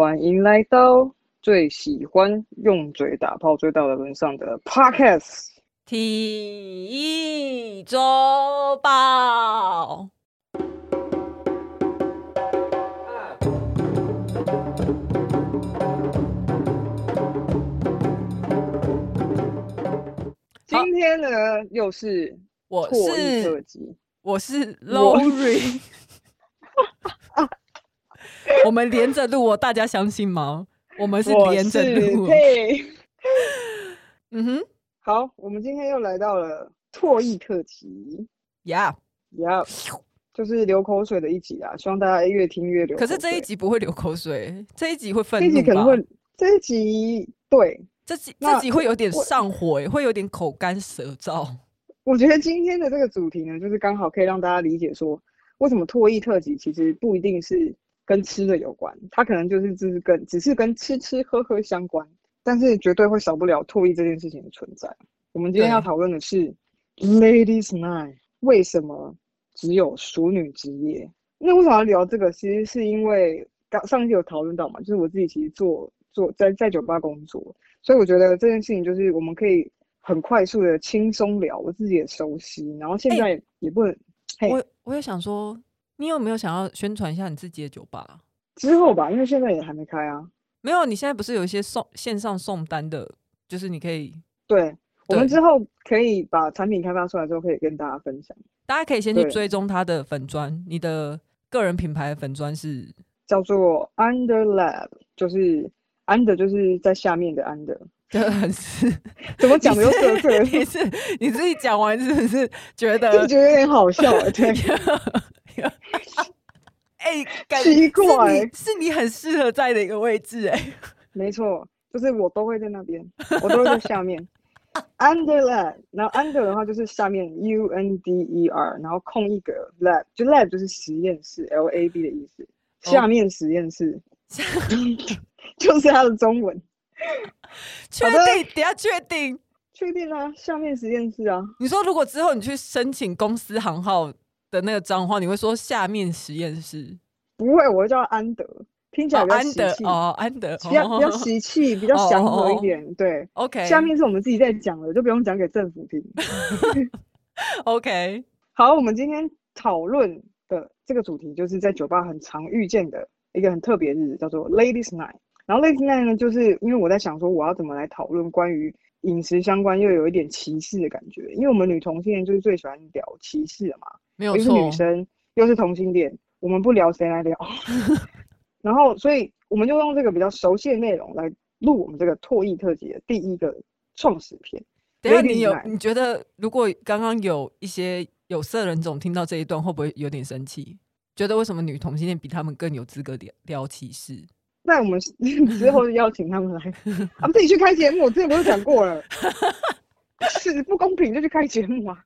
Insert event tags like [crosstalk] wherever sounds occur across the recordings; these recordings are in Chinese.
欢迎来到最喜欢用嘴打炮追到的人上的 Podcast 体育周报。今天呢，又是我是特辑，我是 Lori。[laughs] 我们连着录哦，大家相信吗？我们是连着录。[laughs] 对，嗯哼，好，我们今天又来到了唾液特辑。呀呀，就是流口水的一集啊！希望大家越听越流。可是这一集不会流口水，这一集会愤怒吧？这一集可能会，这一集对，这集这集会有点上火，会有点口干舌燥。我觉得今天的这个主题呢，就是刚好可以让大家理解说，为什么唾液特辑其实不一定是。跟吃的有关，它可能就是只是跟只是跟吃吃喝喝相关，但是绝对会少不了唾液这件事情的存在。我们今天要讨论的是 Ladies Night，为什么只有熟女之夜？那为什么要聊这个？其实是因为刚上期有讨论到嘛，就是我自己其实做做在在酒吧工作，所以我觉得这件事情就是我们可以很快速的轻松聊，我自己也熟悉，然后现在也不能。欸、我我也想说。你有没有想要宣传一下你自己的酒吧？之后吧，因为现在也还没开啊。没有，你现在不是有一些送线上送单的，就是你可以。对，对我们之后可以把产品开发出来之后，可以跟大家分享。大家可以先去追踪他的粉砖，你的个人品牌的粉砖是叫做 Under Lab，就是 Under 就是在下面的 Under，[laughs] 就很是怎么讲的又色色？你是你自己讲完是不是觉得就觉得有点好笑？[laughs] 对。[laughs] 哎，奇怪，是你很适合在的一个位置哎。[laughs] 没错，就是我都会在那边，我都会在下面。Under lab，然后 under 的话就是下面 U N D E R，然后空一个 lab，就 lab 就是实验室，L A B 的意思。下面实验室，[laughs] 就是它的中文。确定？等下确定？确定啊！下面实验室啊。你说如果之后你去申请公司行号？的那个脏话，你会说下面实验室？不会，我会叫安德，听起来比较喜气哦，安德比较比较喜气，比较祥和一点。对，OK。下面是我们自己在讲的，就不用讲给政府听。[laughs] [laughs] OK，好，我们今天讨论的这个主题，就是在酒吧很常遇见的一个很特别的日子，叫做 Ladies Night。然后 Ladies Night 呢，就是因为我在想说，我要怎么来讨论关于饮食相关又有一点歧视的感觉，因为我们女同性恋就是最喜欢聊歧视的嘛。没有错，又是女生，又是同性恋，我们不聊谁来聊？[laughs] 然后，所以我们就用这个比较熟悉的内容来录我们这个唾液特辑的第一个创始篇。等下，你有你觉得，如果刚刚有一些有色人种听到这一段，会不会有点生气？觉得为什么女同性恋比他们更有资格聊聊歧视？那我们 [laughs] 之后邀请他们来，他们自己去开节目。我之前不是讲过了，是不公平就去开节目啊。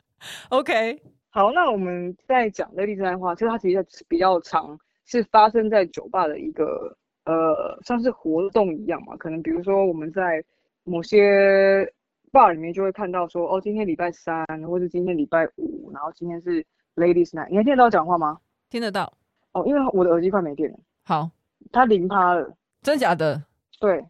OK。[laughs] 好，那我们在讲 Ladies Night 的话，其实它其实比较长，是发生在酒吧的一个呃，像是活动一样嘛。可能比如说我们在某些 bar 里面就会看到说，哦，今天礼拜三，或是今天礼拜五，然后今天是 Ladies Night。你还听得到我讲话吗？听得到。哦，因为我的耳机快没电了。好，它零趴了。真假的？对。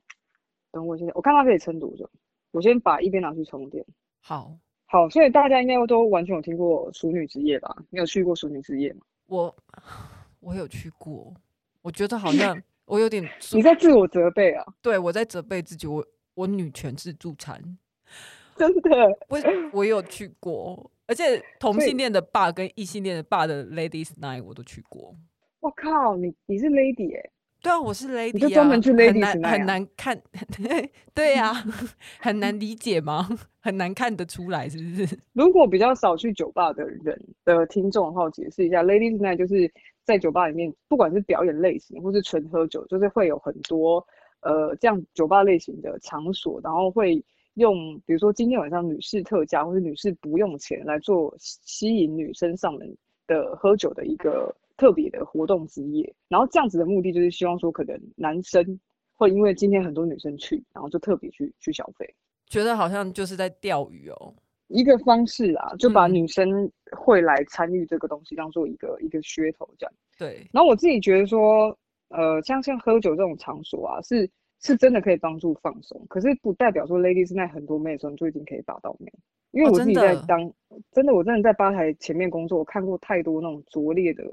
等我现在，我看它可以撑多久。我先把一边拿去充电。好。好，所以大家应该都完全有听过熟女之夜吧？你有去过熟女之夜吗？我我有去过，我觉得好像 [laughs] 我有点你在自我责备啊？对，我在责备自己，我我女权自助餐，真的，我我有去过，而且同性恋的 bar 跟异性恋的 bar 的 ladies night 我都去过。我靠，你你是 lady 哎、欸？对啊，我是 lady，你就专门去 ladies 很难很难看，[laughs] 对呀、啊，[laughs] 很难理解吗？[laughs] 很难看得出来是不是？如果比较少去酒吧的人的听众的话，我解释一下，ladies night 就是在酒吧里面，不管是表演类型或是纯喝酒，就是会有很多呃这样酒吧类型的场所，然后会用比如说今天晚上女士特价或是女士不用钱来做吸引女生上门的喝酒的一个。特别的活动之夜，然后这样子的目的就是希望说，可能男生会因为今天很多女生去，然后就特别去去消费，觉得好像就是在钓鱼哦，一个方式啊，就把女生会来参与这个东西当做一个、嗯、一个噱头这样。对。然后我自己觉得说，呃，像像喝酒这种场所啊，是是真的可以帮助放松，可是不代表说 Ladies Night 很多妹的时候你就一定可以把到妹，因为我自己在当、哦、真的，真的我真的在吧台前面工作，我看过太多那种拙劣的，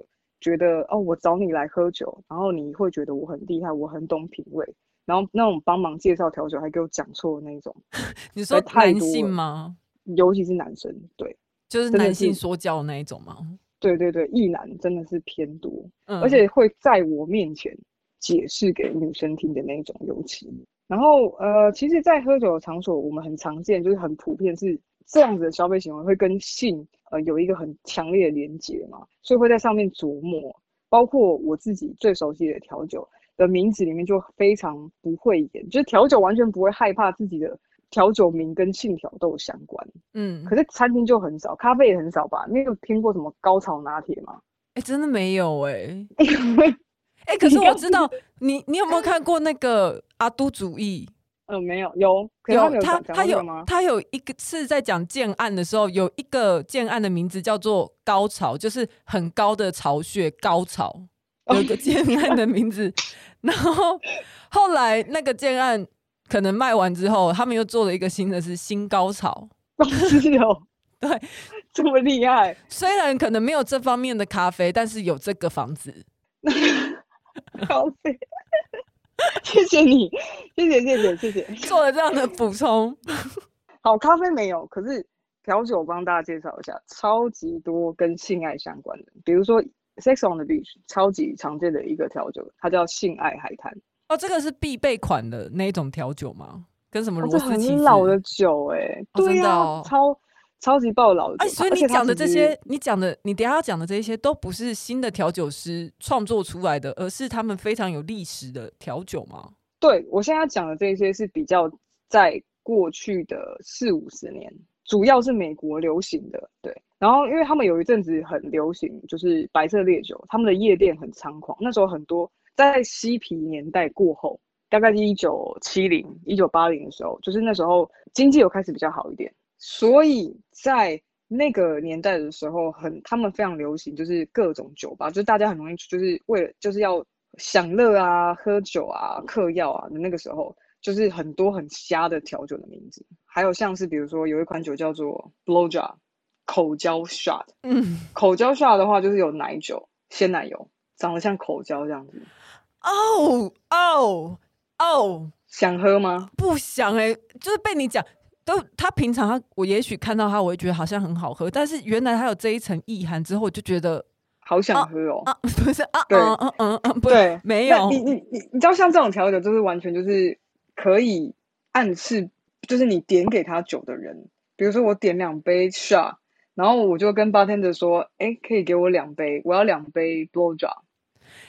觉得哦，我找你来喝酒，然后你会觉得我很厉害，我很懂品味，然后那种帮忙介绍调酒还给我讲错的那种，[laughs] 你说男性吗？尤其是男生，对，就是男性说教的那一种吗？对对对，异男真的是偏多，嗯，而且会在我面前解释给女生听的那种，尤其。然后呃，其实，在喝酒的场所，我们很常见，就是很普遍是这样子的消费行为会跟性呃有一个很强烈的连结嘛，所以会在上面琢磨。包括我自己最熟悉的调酒的名字里面就非常不会演，就是调酒完全不会害怕自己的。调酒名跟性挑逗相关，嗯，可是餐厅就很少，咖啡也很少吧？你有听过什么高潮拿铁吗？哎、欸，真的没有哎、[laughs] 欸。哎、欸，可是我知道你，你有没有看过那个阿都主义？嗯、呃，没有，有，有，有他他有他有一个是在讲建案的时候，有一个建案的名字叫做高潮，就是很高的巢穴，高潮 [laughs] 有一个建案的名字，然后后来那个建案。可能卖完之后，他们又做了一个新的，是新高潮。[laughs] 是哦，对，这么厉害。虽然可能没有这方面的咖啡，但是有这个房子。[laughs] 咖啡，[laughs] 谢谢你，谢谢谢谢谢谢，做了这样的补充。[laughs] 好，咖啡没有，可是调酒我帮大家介绍一下，超级多跟性爱相关的，比如说 Sex on the Beach，超级常见的一个调酒，它叫性爱海滩。哦，这个是必备款的那一种调酒吗？跟什么螺丝起司？很老的酒哎、欸，对呀、啊哦，超超级爆老。哎，所以你讲的这些，你讲的，你等下要讲的这些，都不是新的调酒师创作出来的，而是他们非常有历史的调酒吗？对，我现在要讲的这些是比较在过去的四五十年，主要是美国流行的。对，然后因为他们有一阵子很流行，就是白色烈酒，他们的夜店很猖狂，那时候很多。在嬉皮年代过后，大概是一九七零、一九八零的时候，就是那时候经济有开始比较好一点，所以在那个年代的时候，很他们非常流行，就是各种酒吧，就是大家很容易就是为了就是要享乐啊、喝酒啊、嗑药啊的那个时候，就是很多很瞎的调酒的名字，还有像是比如说有一款酒叫做 Blow Job 口交 shot，嗯，口交 shot 的话就是有奶酒、鲜奶油，长得像口交这样子。哦哦哦！想喝吗？不想哎、欸，就是被你讲，都他平常他我也许看到他，我会觉得好像很好喝，但是原来他有这一层意涵之后，我就觉得好想喝哦。啊，啊不是啊，对，嗯嗯嗯对，没有。你你你你知道，像这种调酒，就是完全就是可以暗示，就是你点给他酒的人，比如说我点两杯 shot，然后我就跟 bartender 说，哎、欸，可以给我两杯，我要两杯 blow job。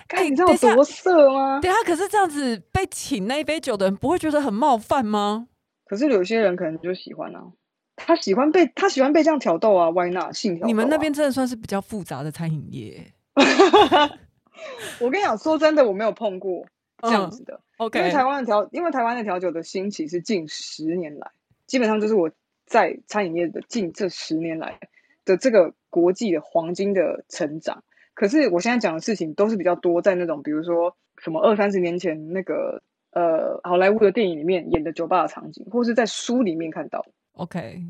哎，你知道多色吗？对啊，可是这样子被请那一杯酒的人不会觉得很冒犯吗？可是有些人可能就喜欢啊，他喜欢被他喜欢被这样挑逗啊，Why not？性挑啊。你们那边真的算是比较复杂的餐饮业。[laughs] 我跟你讲，说真的，我没有碰过这样子的。嗯、OK，因为台湾的调，因为台湾的调酒的兴起是近十年来，基本上就是我在餐饮业的近这十年来的这个国际的黄金的成长。可是我现在讲的事情都是比较多在那种，比如说什么二三十年前那个呃好莱坞的电影里面演的酒吧的场景，或是在书里面看到。OK，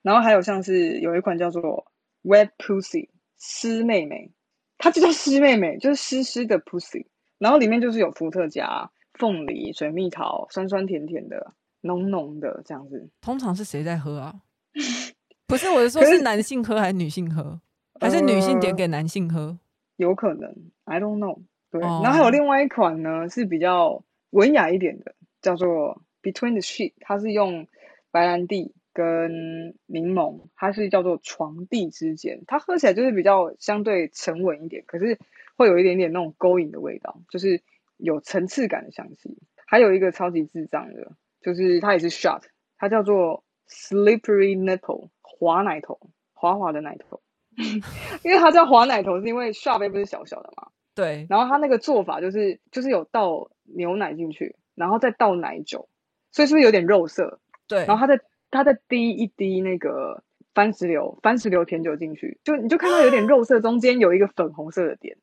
然后还有像是有一款叫做 Wet Pussy 湿妹妹，它就叫湿妹妹，就是湿湿的 Pussy，然后里面就是有伏特加、凤梨、水蜜桃，酸酸甜甜的、浓浓的这样子。通常是谁在喝啊？[laughs] 不是，我是说是男性喝还是女性喝，还是女性点给男性喝？呃有可能，I don't know。对，oh. 然后还有另外一款呢，是比较文雅一点的，叫做 Between the Sheets，它是用白兰地跟柠檬，它是叫做床地之间，它喝起来就是比较相对沉稳一点，可是会有一点点那种勾引的味道，就是有层次感的香气。还有一个超级智障的，就是它也是 shot，它叫做 Slippery Nipple，滑奶头，滑滑的奶头。[laughs] 因为它叫滑奶头，是因为 shot 杯不是小小的嘛？对。然后它那个做法就是，就是有倒牛奶进去，然后再倒奶酒，所以是不是有点肉色？对。然后它再它再滴一滴那个番石榴番石榴甜酒进去，就你就看到有点肉色，中间有一个粉红色的点。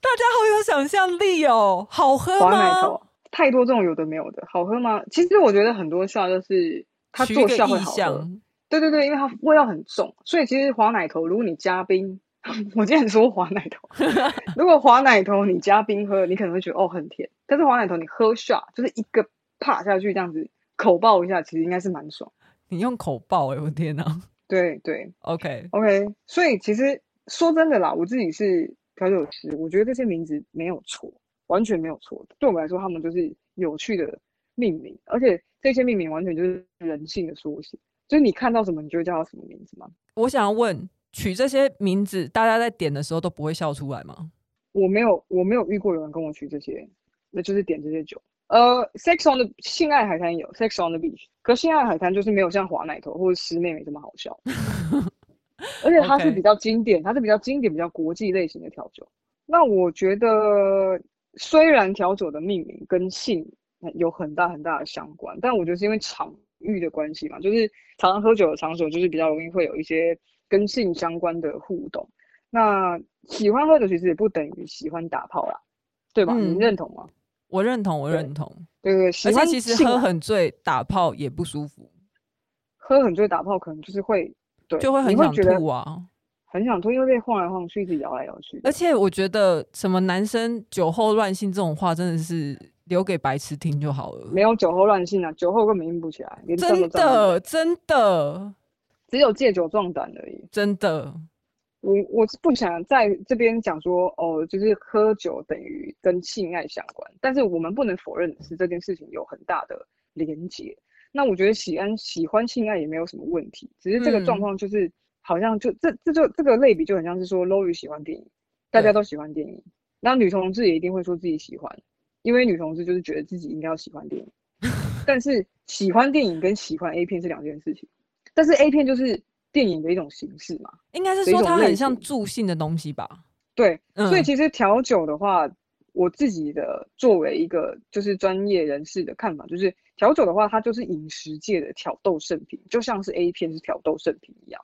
大家好有想象力哦，好喝吗？华奶头太多这种有的没有的，好喝吗？其实我觉得很多笑就是它做笑会好喝。对对对，因为它味道很重，所以其实华奶头，如果你加冰，[laughs] 我今天说滑奶头，[laughs] 如果滑奶头你加冰喝，你可能会觉得哦很甜，但是滑奶头你喝下就是一个啪下去这样子口爆一下，其实应该是蛮爽。你用口爆哎、欸，我天哪！对对，OK OK，所以其实说真的啦，我自己是调酒师，我觉得这些名字没有错，完全没有错。对我们来说，他们就是有趣的命名，而且这些命名完全就是人性的缩写。就是你看到什么，你就会叫它什么名字吗？我想要问，取这些名字，大家在点的时候都不会笑出来吗？我没有，我没有遇过有人跟我取这些，那就是点这些酒。呃，Sex on the 性爱海滩有 Sex on the Beach，可是性爱海滩就是没有像华奶头或者师妹妹这么好笑，[laughs] 而且它是比较经典，它是比较经典、比较国际类型的调酒。那我觉得，虽然调酒的命名跟性有很大很大的相关，但我觉得是因为场域的关系嘛，就是常常喝酒的场所，就是比较容易会有一些跟性相关的互动。那喜欢喝酒其实也不等于喜欢打炮啦，对吧？嗯、你认同吗？我认同，我认同。对对，对，喜欢而且其实喝很醉打炮也不舒服。喝很醉打炮可能就是会，对，就会很想吐啊，很想吐，因为被晃来晃去，一直摇来摇去。而且我觉得什么男生酒后乱性这种话，真的是留给白痴听就好了。没有酒后乱性啊，酒后根本硬不起来，真的，真的只有借酒壮胆而已，真的。我我是不想在这边讲说哦，就是喝酒等于跟性爱相关，但是我们不能否认的是这件事情有很大的连结。那我觉得喜安喜欢性爱也没有什么问题，只是这个状况就是、嗯、好像就这这就这个类比就很像是说 Lori 喜欢电影，大家都喜欢电影，那女同志也一定会说自己喜欢，因为女同志就是觉得自己应该要喜欢电影，[laughs] 但是喜欢电影跟喜欢 A 片是两件事情，但是 A 片就是。电影的一种形式嘛，应该是说它很像助兴的东西吧？对，嗯、所以其实调酒的话，我自己的作为一个就是专业人士的看法，就是调酒的话，它就是饮食界的挑逗圣品，就像是 A 片是挑逗圣品一样，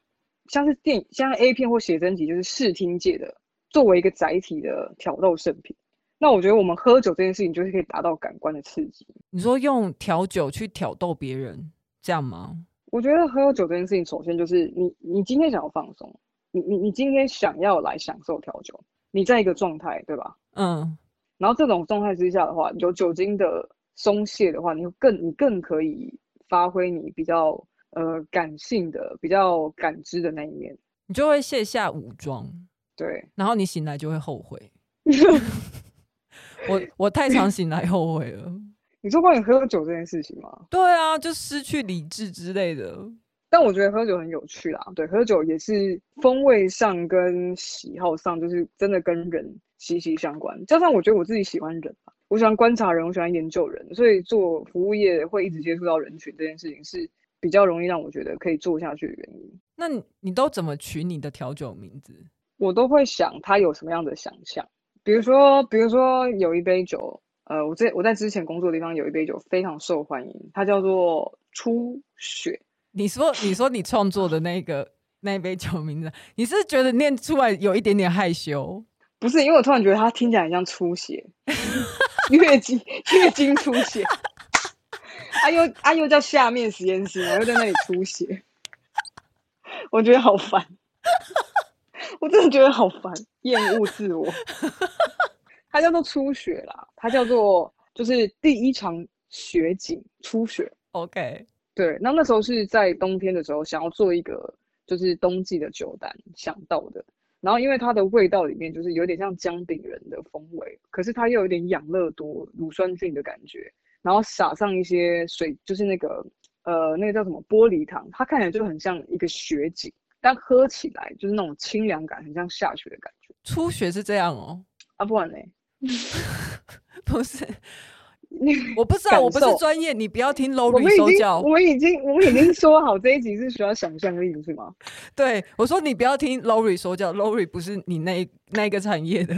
像是电影，像 A 片或写真集就是视听界的作为一个载体的挑逗圣品。那我觉得我们喝酒这件事情，就是可以达到感官的刺激。你说用调酒去挑逗别人，这样吗？我觉得喝酒这件事情，首先就是你，你今天想要放松，你你你今天想要来享受调酒，你在一个状态，对吧？嗯。然后这种状态之下的话，有酒精的松懈的话，你更你更可以发挥你比较呃感性的、比较感知的那一面，你就会卸下武装。对。然后你醒来就会后悔。[laughs] [laughs] 我我太常醒来后悔了。你说关于喝酒这件事情吗？对啊，就失去理智之类的。但我觉得喝酒很有趣啦，对，喝酒也是风味上跟喜好上，就是真的跟人息息相关。加上我觉得我自己喜欢人，我喜欢观察人，我喜欢研究人，所以做服务业会一直接触到人群这件事情是比较容易让我觉得可以做下去的原因。那你你都怎么取你的调酒名字？我都会想他有什么样的想象，比如说，比如说有一杯酒。呃，我在我在之前工作的地方有一杯酒非常受欢迎，它叫做初雪。你说你说你创作的那个那杯酒名字，你是觉得念出来有一点点害羞？不是，因为我突然觉得它听起来很像出血，[laughs] 月经月经出血。啊又啊又叫下面实验室，然后又在那里出血，我觉得好烦，[laughs] 我真的觉得好烦，厌恶自我。它叫做初雪啦，它叫做就是第一场雪景初雪。OK，对，那那时候是在冬天的时候，想要做一个就是冬季的酒单想到的。然后因为它的味道里面就是有点像姜饼人的风味，可是它又有点养乐多乳酸菌的感觉，然后撒上一些水，就是那个呃那个叫什么玻璃糖，它看起来就很像一个雪景，但喝起来就是那种清凉感，很像下雪的感觉。初雪是这样哦，啊不然嘞？[laughs] 不是，你我不知道，我不是专业，你不要听 Lori 说教。我们已经，我们已经说好这一集是需要想象力，是吗？对，我说你不要听 Lori 说教，Lori 不是你那那个产业的。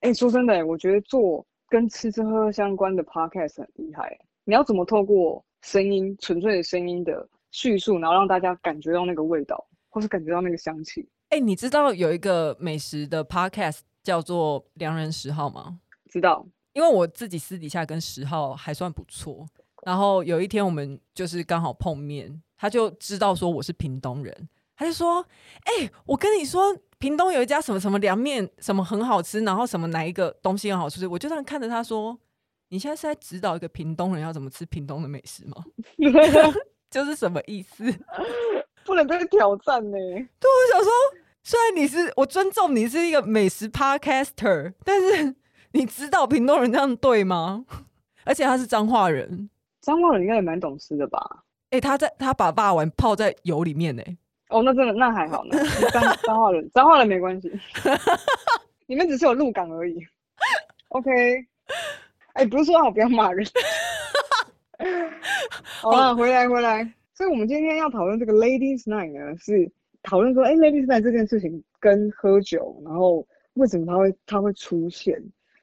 哎、欸，说真的，我觉得做跟吃吃喝喝相关的 Podcast 很厉害。你要怎么透过声音，纯粹的声音的叙述，然后让大家感觉到那个味道，或是感觉到那个香气？哎、欸，你知道有一个美食的 Podcast？叫做良人十号吗？知道，因为我自己私底下跟十号还算不错。然后有一天我们就是刚好碰面，他就知道说我是屏东人，他就说：“哎、欸，我跟你说，屏东有一家什么什么凉面，什么很好吃，然后什么哪一个东西很好吃。”我就这样看着他说：“你现在是在指导一个屏东人要怎么吃屏东的美食吗？” [laughs] 就是什么意思？[laughs] 不能被挑战呢、欸。对，我想说，虽然你是我尊重你是一个美食 podcaster，但是你知道屏东人这样对吗？而且他是彰化人。彰化人应该也蛮懂事的吧？哎、欸，他在他把霸丸泡在油里面呢、欸。哦，那真的那还好呢。[laughs] 彰彰化人，彰化人没关系。[laughs] 你们只是有鹿港而已。OK。哎，不是说好不要骂人。好了，回来回来。所以我们今天要讨论这个 Ladies Night 呢，是讨论说，哎、欸，Ladies Night 这件事情跟喝酒，然后为什么它会它会出现？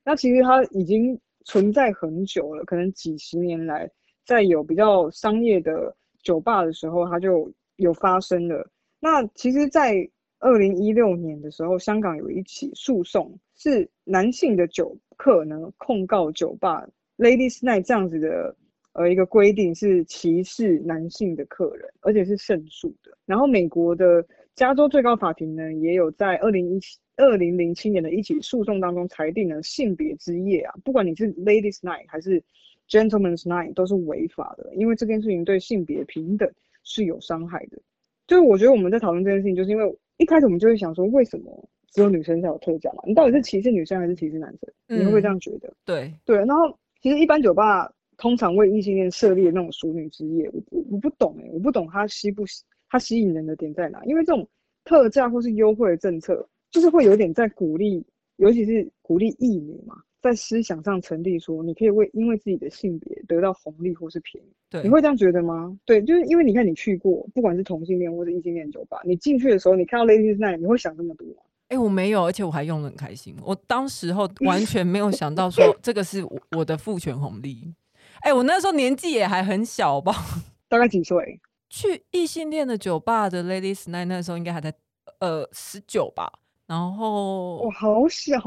那其实它已经存在很久了，可能几十年来。在有比较商业的酒吧的时候，它就有发生了。那其实，在二零一六年的时候，香港有一起诉讼，是男性的酒客呢控告酒吧 Ladies Night 这样子的呃一个规定是歧视男性的客人，而且是胜诉的。然后美国的加州最高法庭呢，也有在二零一七二零零七年的一起诉讼当中裁定了性别之夜啊，不管你是 Ladies Night 还是。Gentlemen's Night 都是违法的，因为这件事情对性别平等是有伤害的。就是我觉得我们在讨论这件事情，就是因为一开始我们就会想说，为什么只有女生才有特价嘛？你到底是歧视女生还是歧视男生？嗯、你会不会这样觉得？对对。然后其实一般酒吧通常为异性恋设立的那种熟女之夜，我我我不懂哎、欸，我不懂它吸不吸，它吸引人的点在哪？因为这种特价或是优惠的政策，就是会有点在鼓励，尤其是鼓励异女嘛。在思想上成立，说你可以为因为自己的性别得到红利或是便宜，对，你会这样觉得吗？对，就是因为你看你去过，不管是同性恋或者异性恋酒吧，你进去的时候，你看到 Ladies Night，你会想这么多吗？哎、欸，我没有，而且我还用的很开心。我当时候 [laughs] 完全没有想到说这个是我的父权红利。哎、欸，我那时候年纪也还很小吧，[laughs] 大概几岁？去异性恋的酒吧的 Ladies Night 那时候应该还在呃十九吧，然后我好小。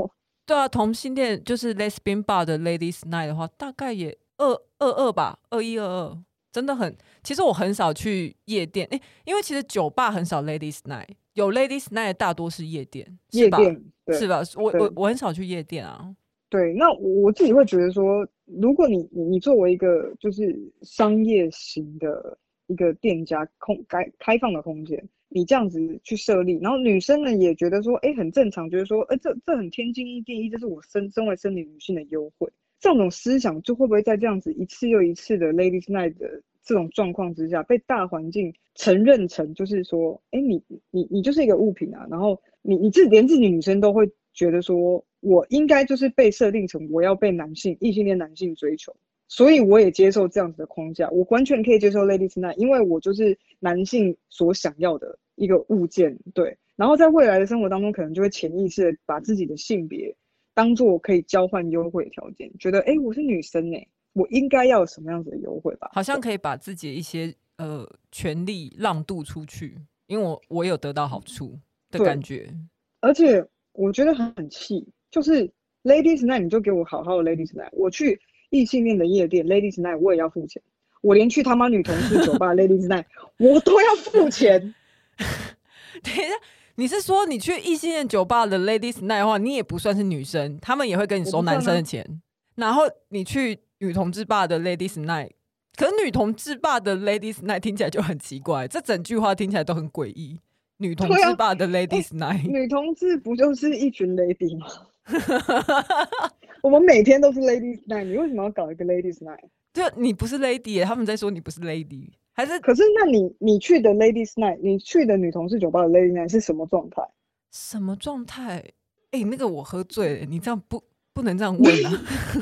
对啊，同性恋就是 Lesbian Bar 的 Ladies Night 的话，大概也二二二吧，二一二二，真的很。其实我很少去夜店，诶，因为其实酒吧很少 Ladies Night，有 Ladies Night 大多是夜店？夜店，对，是吧？我我我很少去夜店啊。对，那我自己会觉得说，如果你你作为一个就是商业型的一个店家，空开开放的空间。你这样子去设立，然后女生呢也觉得说，哎，很正常，觉得说，哎，这这很天经地义，这是我身身为生理女性的优惠。这种思想就会不会在这样子一次又一次的 Ladies Night 的这种状况之下，被大环境承认成就是说，哎，你你你就是一个物品啊，然后你你自连自己女生都会觉得说，我应该就是被设定成我要被男性异性恋男性追求。所以我也接受这样子的框架，我完全可以接受 Ladies Night，因为我就是男性所想要的一个物件，对。然后在未来的生活当中，可能就会潜意识的把自己的性别当做可以交换优惠条件，觉得哎，我是女生哎，我应该要有什么样子的优惠吧？好像可以把自己的一些呃权利让渡出去，因为我我有得到好处的感觉。而且我觉得很气，就是 Ladies Night，你就给我好好的 Ladies Night，我去。异性恋的夜店，Ladies Night，我也要付钱。我连去他妈女同事酒吧，Ladies Night，我都要付钱。[laughs] 等一下，你是说你去异性恋酒吧的 Ladies Night 的话，你也不算是女生，他们也会跟你收男生的钱。然后你去女同志吧的 Ladies Night，可是女同志吧的 Ladies Night 听起来就很奇怪，这整句话听起来都很诡异。女同志吧的 Ladies Night，女同志不就是一群 lady 吗？[laughs] 我们每天都是 Ladies Night，你为什么要搞一个 Ladies Night？就你不是 Lady，他们在说你不是 Lady，还是？可是那你你去的 Ladies Night，你去的女同事酒吧的 Ladies Night 是什么状态？什么状态？哎、欸，那个我喝醉了，你这样不不能这样问啊！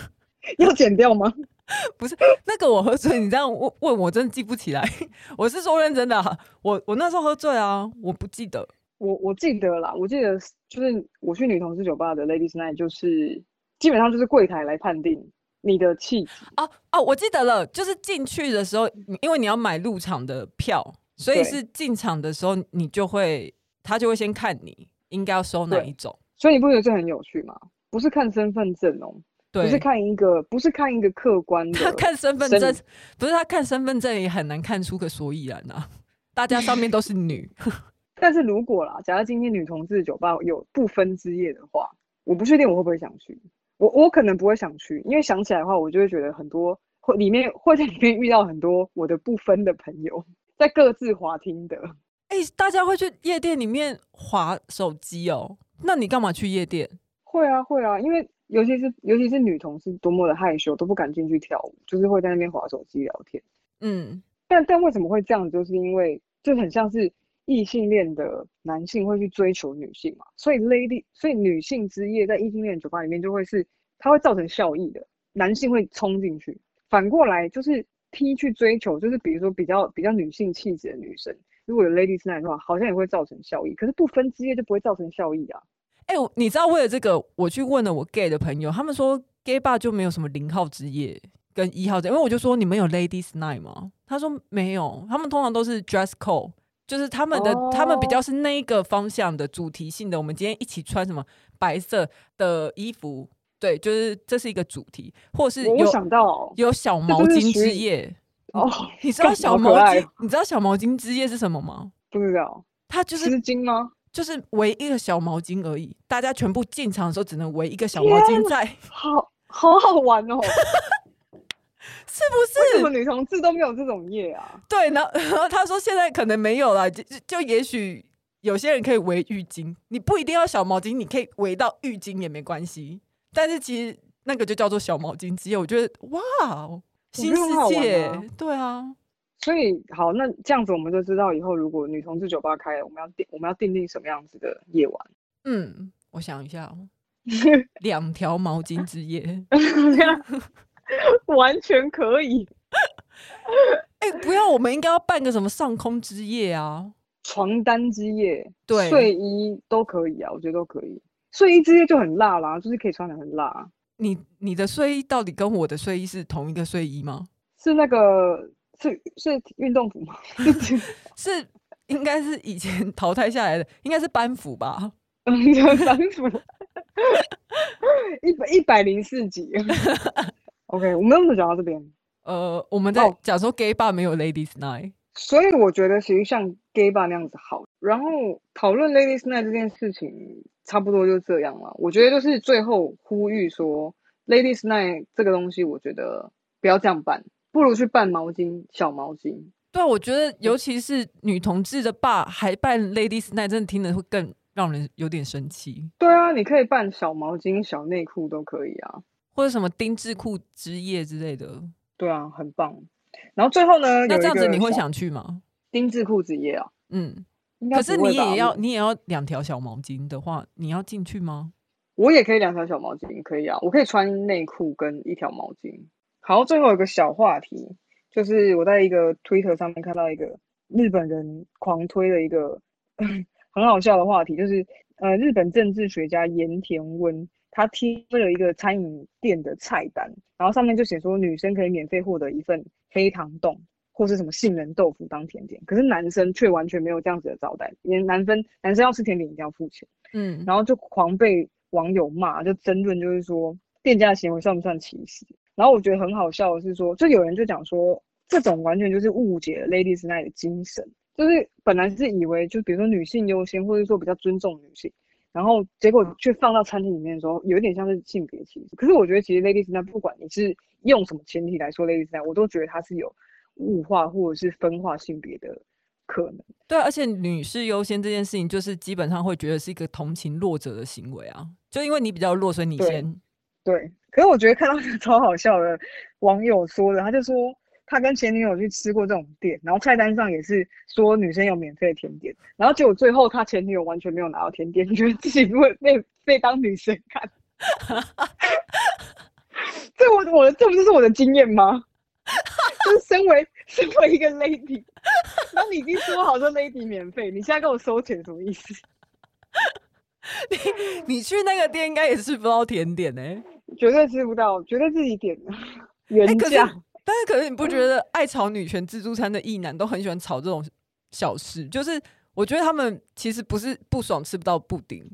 [laughs] 要剪掉吗？[laughs] 不是，那个我喝醉，你这样问问我真的记不起来。[laughs] 我是说认真的、啊，我我那时候喝醉啊，我不记得。我我记得啦，我记得就是我去女同事酒吧的 Ladies Night，就是基本上就是柜台来判定你的气质。哦哦，我记得了，就是进去的时候，因为你要买入场的票，所以是进场的时候你就会，他就会先看你应该要收哪一种。所以你不觉得这很有趣吗？不是看身份证哦，对，不是看一个，不是看一个客观的。他看身份证，不是他看身份证也很难看出个所以然啊。大家上面都是女，[laughs] 但是如果啦，假如今天女同志酒吧有不分之夜的话，我不确定我会不会想去。我我可能不会想去，因为想起来的话，我就会觉得很多会里面会在里面遇到很多我的不分的朋友，在各自滑听的。哎、欸，大家会去夜店里面滑手机哦？那你干嘛去夜店？会啊会啊，因为尤其是尤其是女同事多么的害羞，都不敢进去跳舞，就是会在那边滑手机聊天。嗯，但但为什么会这样？就是因为就很像是异性恋的男性会去追求女性嘛，所以 lady 所以女性之夜在异性恋酒吧里面就会是它会造成效益的，男性会冲进去。反过来就是 T 去追求，就是比如说比较比较女性气质的女生，如果有 ladies night 的话，好像也会造成效益。可是不分之夜就不会造成效益啊。哎、你知道为了这个，我去问了我 gay 的朋友，他们说 gay bar 就没有什么零号之夜跟一号之夜，因为我就说你们有 ladies night 吗？他说没有，他们通常都是 dress code，就是他们的、oh. 他们比较是那一个方向的主题性的。我们今天一起穿什么白色的衣服？对，就是这是一个主题，或者是有想到有小毛巾之夜哦。你知道小毛巾？你知道小毛巾之夜是什么吗？不知道，它就是丝巾吗？就是围一个小毛巾而已，大家全部进场的时候只能围一个小毛巾在，好好好玩哦，[laughs] [laughs] 是不是？为什么女同志都没有这种夜啊？对，然后然后他说现在可能没有了，就就也许有些人可以围浴巾，你不一定要小毛巾，你可以围到浴巾也没关系。但是其实那个就叫做小毛巾之夜，我觉得哇，新世界，啊对啊。所以好，那这样子我们就知道以后如果女同志酒吧开了，我们要定我们要定定什么样子的夜晚？嗯，我想一下哦，[laughs] 两条毛巾之夜，[laughs] 完全可以。[laughs] 哎、欸，不要，我们应该要办个什么上空之夜啊，床单之夜，对，睡衣都可以啊，我觉得都可以。睡衣之夜就很辣啦，就是可以穿的很辣。你你的睡衣到底跟我的睡衣是同一个睡衣吗？是那个。是是运动服吗？[laughs] 是应该是以前淘汰下来的，应该是班服吧？嗯，班服，一百一百零四集。OK，我们怎么讲到这边？呃，我们在讲说 gay bar 没有 ladies night，所以我觉得其实像 gay bar 那样子好。然后讨论 ladies night 这件事情，差不多就这样了。我觉得就是最后呼吁说，ladies night 这个东西，我觉得不要这样办。不如去办毛巾，小毛巾。对，我觉得尤其是女同志的 bar 还办 ladies night，真的听得会更让人有点生气。对啊，你可以办小毛巾、小内裤都可以啊，或者什么丁字裤之夜之类的。对啊，很棒。然后最后呢，那这样子你会想去吗？丁字裤之夜啊，嗯，可是你也要，你也要两条小毛巾的话，你要进去吗？我也可以两条小毛巾，可以啊，我可以穿内裤跟一条毛巾。好，最后有个小话题，就是我在一个 Twitter 上面看到一个日本人狂推的一个 [laughs] 很好笑的话题，就是呃，日本政治学家盐田温他贴了一个餐饮店的菜单，然后上面就写说女生可以免费获得一份黑糖冻或是什么杏仁豆腐当甜点，可是男生却完全没有这样子的招待，连男生男生要吃甜点一定要付钱，嗯，然后就狂被网友骂，就争论，就是说店家的行为算不算歧视？然后我觉得很好笑的是说，就有人就讲说，这种完全就是误解了 Ladies Night 的精神，就是本来是以为就比如说女性优先，或者说比较尊重女性，然后结果却放到餐厅里面的时候，有一点像是性别歧视。可是我觉得其实 Ladies Night 不管你是用什么前提来说 Ladies Night，我都觉得它是有物化或者是分化性别的可能。对，而且女士优先这件事情，就是基本上会觉得是一个同情弱者的行为啊，就因为你比较弱，所以你先。对，可是我觉得看到一 [laughs] 个超好笑的网友说的，他就说他跟前女友去吃过这种店，然后菜单上也是说女生有免费的甜点，然后结果最后他前女友完全没有拿到甜点，觉得自己不会被被当女生看。这我我的这不就是我的经验吗？就是身为身为一个 lady，那你已经说好说 lady 免费，你现在跟我收钱什么意思？[laughs] 你你去那个店应该也吃不到甜点呢、欸，绝对吃不到，绝对自己点的原价、欸。但是可是你不觉得爱炒女权自助餐的异男都很喜欢炒这种小事？就是我觉得他们其实不是不爽吃不到布丁，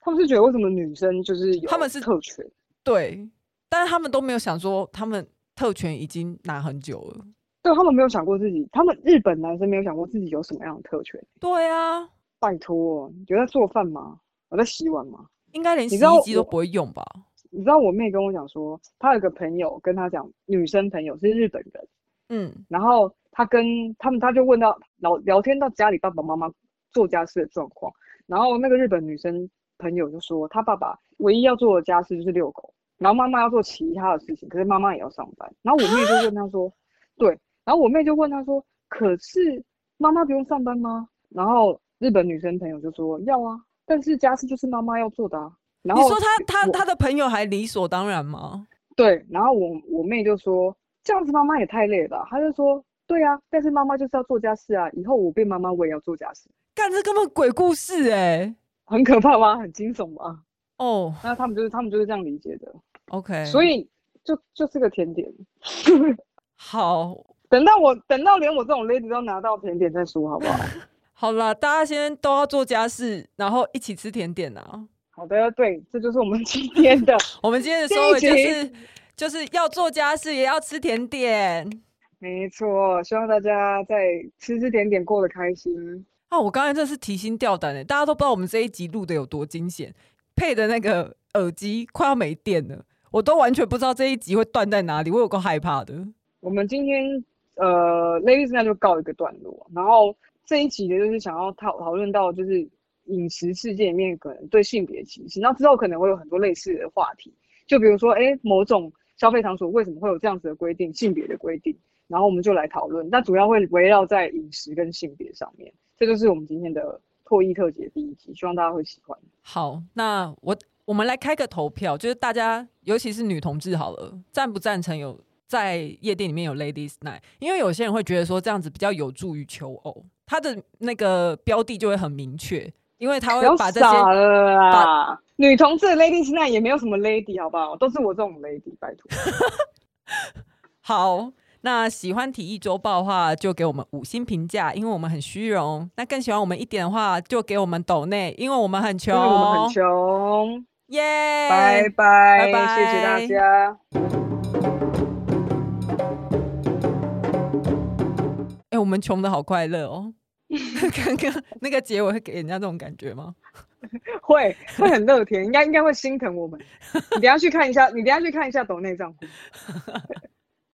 他们是觉得为什么女生就是有他们是特权？对，但是他们都没有想说，他们特权已经拿很久了。对，他们没有想过自己，他们日本男生没有想过自己有什么样的特权。对啊，拜托，你有在做饭吗？我在洗碗吗？应该连洗衣机都不会用吧？你知道我妹跟我讲说，她有个朋友跟她讲，女生朋友是日本人，嗯，然后她跟他们，她就问到聊聊天到家里爸爸妈妈做家事的状况，然后那个日本女生朋友就说，她爸爸唯一要做的家事就是遛狗，然后妈妈要做其他的事情，可是妈妈也要上班。然后我妹就问她说，[gasps] 对。然后我妹就问她说：“可是妈妈不用上班吗？”然后日本女生朋友就说：“要啊，但是家事就是妈妈要做的啊。”然后你说他他他的朋友还理所当然吗？对。然后我我妹就说：“这样子妈妈也太累了吧。”他就说：“对啊，但是妈妈就是要做家事啊，以后我变妈妈我也要做家事。”干，这根本鬼故事哎、欸，很可怕吗？很惊悚吗？哦、oh.，那他们就是他们就是这样理解的。OK，所以就就是个甜点。[laughs] 好。等到我等到连我这种 lady 都拿到甜点再说，好不好？[laughs] 好了，大家先都要做家事，然后一起吃甜点啊。好的，对，这就是我们今天的。[laughs] 我们今天的收尾就是就是要做家事，也要吃甜点。没错，希望大家在吃吃点点过得开心。啊，我刚才真的是提心吊胆的，大家都不知道我们这一集录的有多惊险，配的那个耳机快要没电了，我都完全不知道这一集会断在哪里，我有够害怕的。我们今天。呃，Ladies Night 就告一个段落。然后这一集的就是想要讨讨论到，就是饮食世界里面可能对性别歧视，那之后可能会有很多类似的话题。就比如说，哎，某种消费场所为什么会有这样子的规定，性别的规定？然后我们就来讨论。那主要会围绕在饮食跟性别上面。这就是我们今天的唾液特辑第一集，希望大家会喜欢。好，那我我们来开个投票，就是大家尤其是女同志，好了，赞不赞成有？在夜店里面有 Ladies Night，因为有些人会觉得说这样子比较有助于求偶，他的那个标的就会很明确，因为他会把这些了啦。女同志的 Ladies Night 也没有什么 Lady 好不好？都是我这种 Lady，拜托。[laughs] 好，那喜欢体育周报的话，就给我们五星评价，因为我们很虚荣。那更喜欢我们一点的话，就给我们抖内，因为我们很穷，我们很穷。耶、yeah!，拜拜，谢谢大家。哎、欸，我们穷的好快乐哦！[laughs] 刚刚那个结尾会给人家这种感觉吗？[laughs] 会，会很乐天，应该应该会心疼我们。你等下去看一下，你等下去看一下抖内账户。[laughs]